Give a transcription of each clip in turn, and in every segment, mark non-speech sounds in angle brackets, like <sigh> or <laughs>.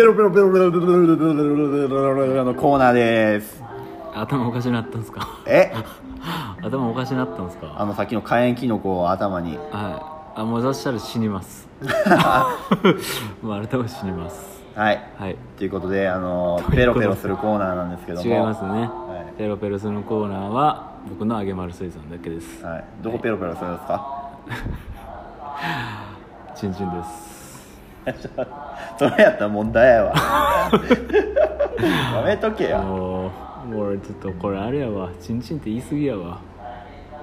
ベロベロベロベロベロベロベロベロベロのコーナーです。頭おかしなったんですか？え？<laughs> 頭おかしなったんですか？あのさっきの火炎キノコを頭に。はい。あもうそしたら死にます。<laughs> もう改めて死にます。はい。はい。ということであのペロペロするコーナーなんですけども。違いますね、はペロペロするコーナーは僕の揚げ丸水産だけです。い、はい、どこペロペロするんですか？<laughs> チンチンですそれやったら問題やわ。やめとけや。もう俺ちょっとこれあれやわ。チンチンって言い過ぎやわ。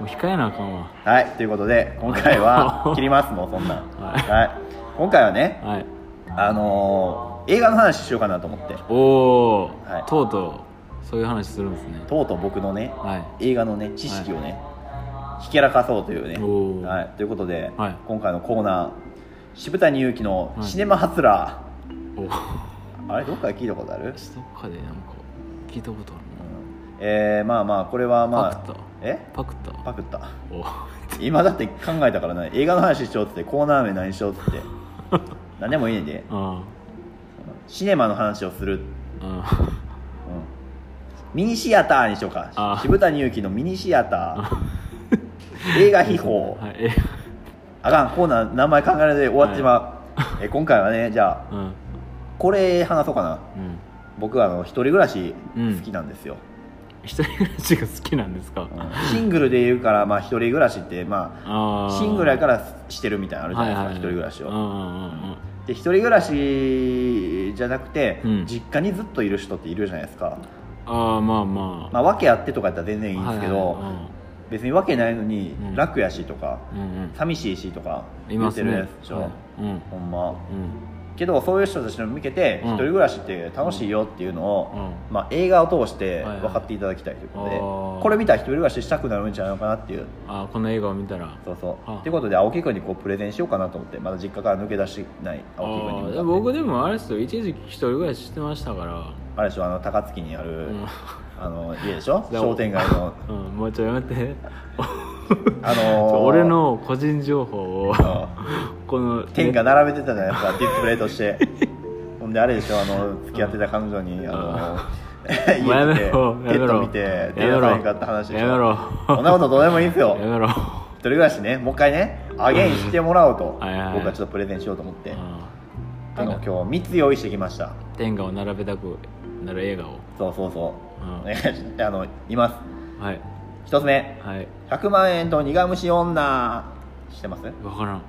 もう控えなあかんわ。はいということで今回は <laughs> 切りますもうそんなん。はい。今回はねはい。あのー映画の話しようかなと思って。おお、はい。とうとうそういう話するんですね。とうとう僕のねはい。映画のね知識をね、ひけらかそうというね。はい、ということで、はい。今回のコーナー渋谷祐希のはい。シネマハツラおー、<laughs> あれどっかで聞いたことある、どっかでなんか聞いたことあるえー、まあまあこれはまあパクった？え？なパクった？パクった。お <laughs> 今だって考えたからね映画の話しようってコーナー名何しようって。<laughs> 何でもいいねんで。あシネマの話をする、うん、ミニシアターにしようか。あ渋谷祐希のミニシアター。映画秘宝。はい。えあかん。コーナー名前考えられて終わってしまう、え今回はねじゃあうんこれ話そうかな。うん。僕はあの一人暮らし好きなんですよ、一人暮らしが好きなんですか、うん。シングルで言うからまあ一人暮らしってまあああシングルやからしてるみたいなのあるじゃないですか、一人暮らしを、うんうんうんで一人暮らしじゃなくて、うん。実家にずっといる人っているじゃないですか、ああまあまあ。まあ訳あってとかやったら全然いいんですけど、はいはい別に訳ないのにうん。楽やしとか、うんうん。寂しいしとか言ってるやつでしょ、はい。うん。ほんま。うんけどそういう人たちの見けて、うん。一人暮らしって楽しいよっていうのを、うまあ、映画を通して分かっていただきたいということで、これ見たら一人暮らししたくなるんじゃないのかなっていう。ああこの映画を見たら。そうそう、はあ。っていうことで青木君にこうプレゼンしようかなと思ってまだ実家から抜け出してないあ青木君に僕でもあれですよ。一時期一人暮らししてましたから。あれでしょ？あの高槻にある、うん。あの家でしょ？<laughs> で商店街の。<laughs> うん。もうちょいやめてあのー俺の個人情報をこの天が並べてたじゃないですかディスプレイとして。<laughs> ほんであれでしょあの付き合ってた彼女にあの <laughs> もうや家来てめろ。ペット見てや出めろ。会さへんかった話でしょ。やめろ。そんなことどうでもいいんですよ。やめろ。一人暮らしねもう一回ねアゲインしてもらおうとはいはいはい。僕はちょっとプレゼンしようと思って。ああの今日3つ用意してきました。天下を並べたくなる映画を。そうそうそう。うん。お願いしあのいます。はい一つ目。はい。100万円と苦虫女。知ってます？分からん。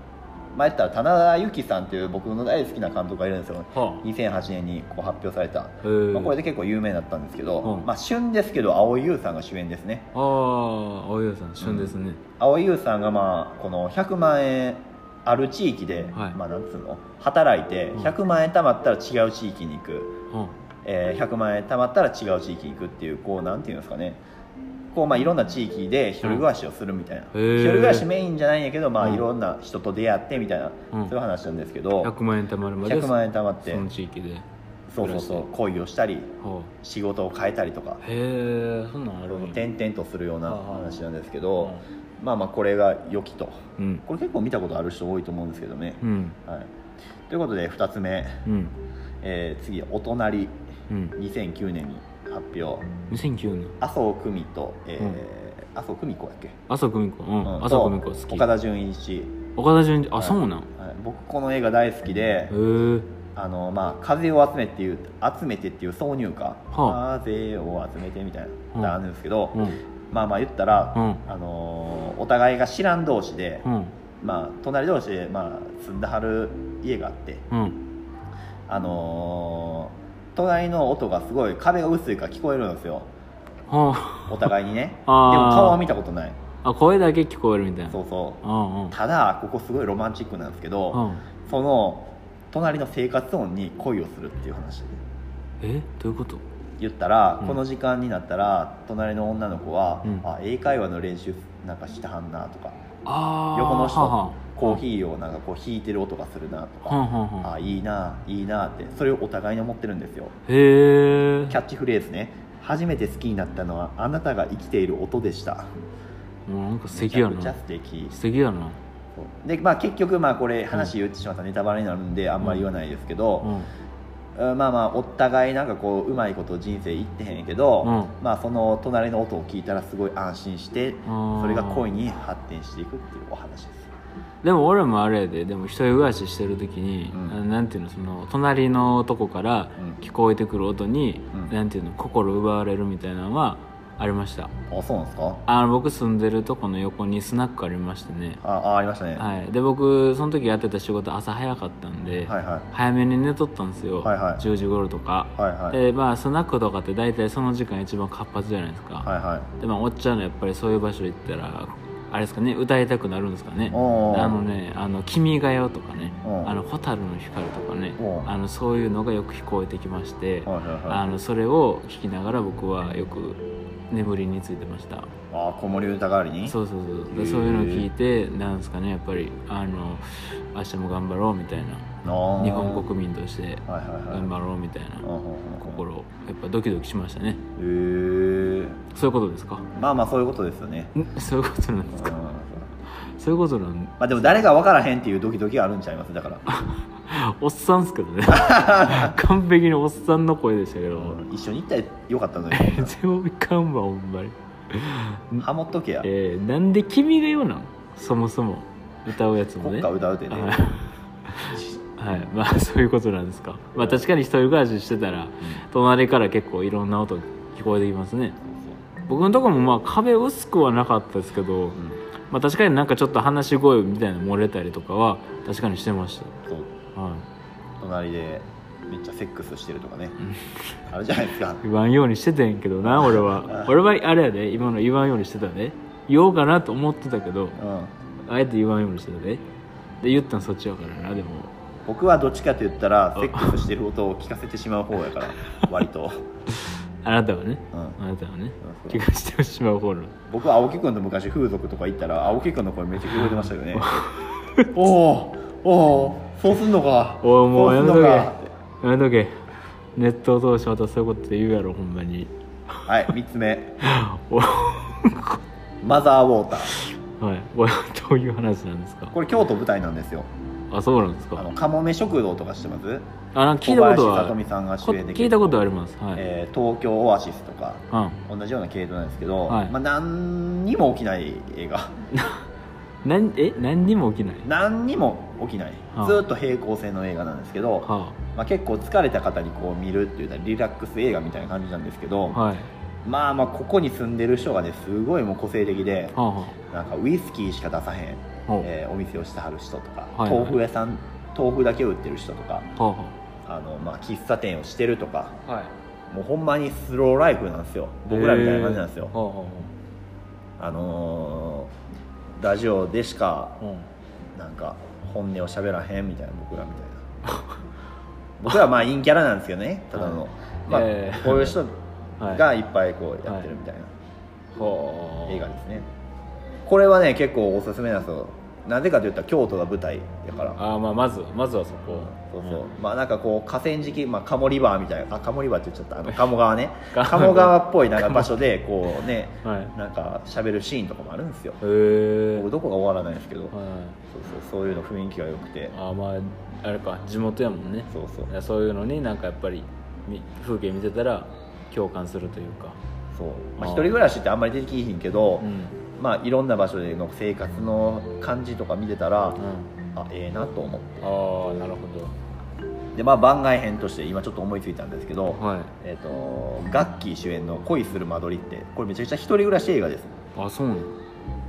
前言ったら棚田由紀さんっていう僕の大好きな監督がいるんですよは2008年にこう発表された、へー。まあ、これで結構有名だったんですけど、うんまあ、旬ですけど蒼井優さんが主演ですね。ああ青湯さん旬ですね、蒼井優さんがまあこの100万円ある地域で、はい。まあなんつうの？働いてうん。100万円貯まったら違う地域に行く、うんえー100万円貯まったら違う地域に行くっていうこうなんていうんですかねこうまあいろんな地域で一人暮らしをするみたいな、うん。一人暮らしメインじゃないんやけど、まあ、うん。いろんな人と出会ってみたいな、うん。そういう話なんですけど。100万円貯まるまで100万円貯まって。その地域で。そうそうそう。恋をしたりは仕事を変えたりとか。あへえそんなんある転々とするような話なんですけど、まあまあこれが良きと。うん。これ結構見たことある人多いと思うんですけどね、うん。はい、ということで2つ目、うん。えー次「お隣。うん」2009年に発表。2009年。麻生久美と、えーうん。麻生久美子やっけ、麻生久美子。うん。うん。麻生久美子好き。と岡田准一、岡田准一。あはい。そうなん。はい。僕この映画大好きであのまあ風を集めっていう集めてっていう挿入歌、は風を集めてみたいな。うん。歌あるんですけど、うん。まあまあ言ったら、うん。あのーお互いが知らん同士で、うん。まあ隣同士で、まあ、住んではる家があってうん。あのー隣の音がすごい壁が薄いから聞こえるんですよ。はお互いにね。<laughs> でも顔は見たことない。ああ声だけ聞こえるみたいな。そうそう。うんうん。ただここすごいロマンチックなんですけど、うん。その隣の生活音に恋をするっていう話。でえ？どういうこと？言ったら、うん。この時間になったら隣の女の子は、うん。あ英会話の練習なんかしてはんなとか。ああ横の人コーヒーをなんかこう引いてる音がするなとか、はんはんはん。あいいないいなってそれをお互いに思ってるんですよ。へえキャッチフレーズね。初めて好きになったのはあなたが生きている音でした。もうなんか素敵やめちゃくちゃな素敵。素敵やな。でまあ結局まあこれ話言ってしまったらネタバレになるんであんまり言わないですけど、うん。うん。まあまあお互いなんかこううまいこと人生いってへんけど、うん。まあその隣の音を聞いたらすごい安心してそれが恋に発展していくっていうお話ですでも俺もあれやで。でも一人暮らししてる時に、うん。あなんていうのその隣のとこからうん。聞こえてくる音に、うん。なんていうの心奪われるみたいなのはありました。あそうなんですか？あの僕住んでるとこの横にスナックありましてね。ああありましたね、はい。で僕その時やってた仕事朝早かったんで、はいはい。早めに寝とったんですよ、はいはい。10時頃とか、はいはい。でまあスナックとかって大体その時間一番活発じゃないですか、はいはい。でまあおっちゃんのやっぱりそういう場所行ったらあれですかね歌いたくなるんですかね。あのね「あの君が代」とかねお「ー。あの蛍の光」とかねあのそういうのがよく聞こえてきまして、あのそれを聞きながら僕はよく眠りについてました。あ子守歌代わりに？そうそうそうそう。いうのを聞いてなんですかねやっぱりあの明日も頑張ろうみたいな。日本国民として頑張ろうみたいな心やっぱドキドキしましたね。へえそういうことですか？まあまあそういうことですよね。ん？そういうことなんですか？うん。そういうことなんまあでも誰が分からへんっていうドキドキがあるんちゃいます？だから。<laughs> おっさんっすけどね。<laughs> 完璧におっさんの声でしたけど。うん。一緒に行ったらよかったのに。<laughs> 全部かんわほんまに。ハモっとけや。えー、なんで君が代なん？そもそも。歌うやつもね。国歌歌うてね。はいはい。まあそういうことなんですか？まあ確かに一人暮らししてたら隣から結構いろんな音聞こえてきますね僕のところもまあ壁薄くはなかったですけど、うん。まあ確かになんかちょっと話し声みたいなの漏れたりとかは確かにしてましそう。たはい。隣でめっちゃセックスしてるとかね。<laughs> あるじゃないですか。言わんようにしてたんやけどな <laughs> 俺は。俺はあれやで今の言わんようにしてたで。言おうかなと思ってたけどうん。あえて言わんようにしてたで。で言ったんそっちやからなでも。僕はどっちかと言ったらセックスしてる音を聞かせてしまう方やから割と、<laughs> あなたはね。うん、あなたはね。そう。気がしてしまう方の。僕は青木君と昔風俗とか行ったら青木君の声めっちゃ聞こえてましたよね。<laughs> おおおおそうすんのか。おいもうやめとけそうすんのか。やめとけ。ネットを通してまたそういうこと言うやろほんまに。はい3つ目。<laughs> おはいマザーウォーター。これどういう話なんですか？これ京都舞台なんですよ。あそうなんですあのかかもめ食堂とか知ってます？あなんか聞いたこと小は林聡美さんが主こ演で聞いたことあります。はい、えー東京オアシスとかうん。同じような系統なんですけど、はい。まあ、何にも起きない映画。<laughs> なんえ何にも起きない？何にも起きない、はあ。ずっと平行線の映画なんですけど、はまあ、結構疲れた方にこう見るっていうのはリラックス映画みたいな感じなんですけど、あはい。まあまあここに住んでる人がねすごいもう個性的ではあはなんかウイスキーしか出さへん、ほう。えーお店をしてはる人とか、はいはい。豆腐屋さん豆腐だけ売ってる人とかあはあ。の、まあ、喫茶店をしてるとかあはい。もうほんまにスローライフなんですよ。僕らみたいな感じなんですよ、はあはあのーラジオでしかあはなんか本音を喋らへんみたいな僕らみたいな。<laughs> 僕らはまあ陰キャラなんですけどねただの、はい。まあええこういう人がい。っぱいこうやってるみたいな。はあ。映画ですね。これはね結構おすすめなんですよなぜかといったら京都が舞台だから。あーまあまずまずはそこ。そうそう、まあなんかこう河川敷、まあ、鴨リバーみたいなあ鴨リバーって言っちゃった。あの鴨川ね。<laughs> 鴨鴨川っぽいなんか場所でこうね <laughs> はい。なんか喋るシーンとかもあるんですよ。へえ僕どこか終わらないんですけど、はい。そうそう。そういうの雰囲気が良くて。あーまああれか地元やもんね。そうそう。そういうのになんかやっぱりみ風景見てたら共感するというか。そう、まあ、一人暮らしってあんまり出てきひんけど、うんまあいろんな場所での生活の感じとか見てたら、うん。あええなと思って。ああなるほでまあ番外編として今ちょっと思いついたんですけど、どはい。えっ、とガッキー主演の「恋する間取り」ってこれめちゃくちゃ一人暮らし映画です。あそうなの？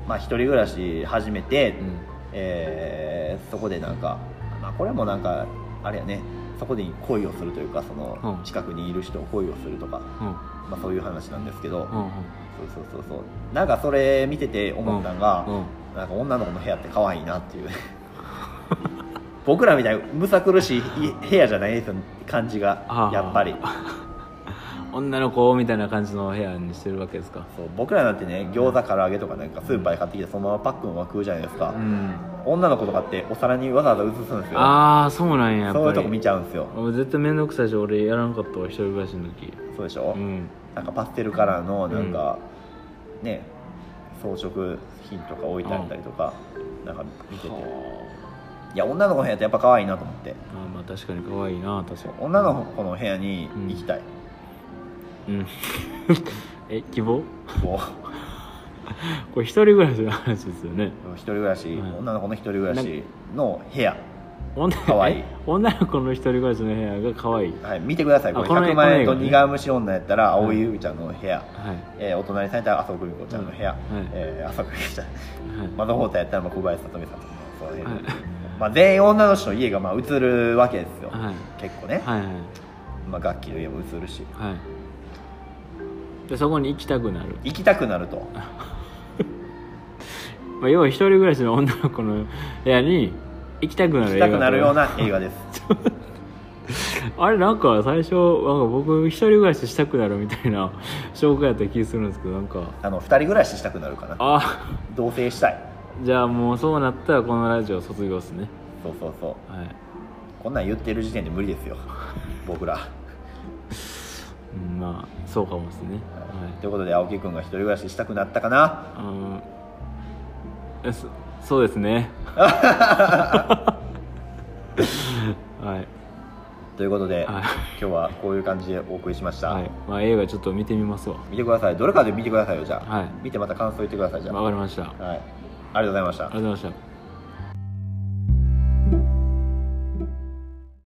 まあ一人暮らし始めて、うん。えーそこでなんか、まあ、これもなんかあれやねそこで恋をするというかそのうん。近くにいる人を恋をするとか、うん。まあ、そういう話なんですけど、そうそうそうそう。なんかそれ見てて思ったのが、うん。うん。なんか女の子の部屋って可愛いなっていう。<laughs> 僕らみたいにむさ苦しい部屋じゃないですよ感じがはあやっぱり女の子みたいな感じの部屋にしてるわけですか？そう僕らなんてね餃子唐揚げとかなんかスーパーで買ってきてそのままパックのまま食うじゃないですか、うん。女の子とかってお皿にわざわざ移すんですよ。ああそうなんややっぱり。そういうとこ見ちゃうんですよ。俺絶対面倒くさいし俺やらんかったわ一人暮らしの時。そうでしょ、うん。なんかパステルカラーのなんか、ね装飾品とか置いてあったりとか、なんか見てて。いや女の子の部屋ってやっぱ可愛いなと思って。あまあ確かに可愛いな確か女の子の部屋に行きたい、にうん。<laughs> え希望？こ <laughs> これ一人暮らしの話ですよね。う一人暮らし、はい。女の子の一人暮らしの部屋。女可愛い。え女の子の一人暮らしの部屋が可愛い。はい、見てください。これあこの100万円とこの映画ね。苦虫女やったら青井優ちゃんの部屋、はい。えーお隣さんやったら麻生久美子ちゃんの部屋、はい。えー麻生久美子ちゃん。はい。マザーホーターやったらまあ小林聡美さんとかその辺、はい。まあ、全員女の人の家がまあ映るわけですよ、はい。結構ね、はいはい。まあ、楽器の家も映るし。はいでそこに行きたくなる、行きたくなると。<laughs> まあ、要は一人暮らしの女の子の部屋に行きたくなる行きたくなるようなな映画です。<laughs> あれなんか最初なんか僕一人暮らししたくなるみたいな紹介やった気するんですけどなんか。あの2人暮らししたくなるかな。あ。同棲したい。じゃあもうそうなったらこのラジオ卒業っすね。そうそうそう。はい、こんなん言ってる時点で無理ですよ。僕ら、うん、まあそうかもですね。ということで青木君が一人暮らししたくなったかな？はいうん。えそそうですね。<laughs> はい。ということで、はい。今日はこういう感じでお送りしました、はい。まあ映画ちょっと見てみますわ。見てください。どれかで見てくださいよじゃあ、はい。見てまた感想言ってくださいじゃあ。わかりました。ありはい。ありがとうございました。がとうございました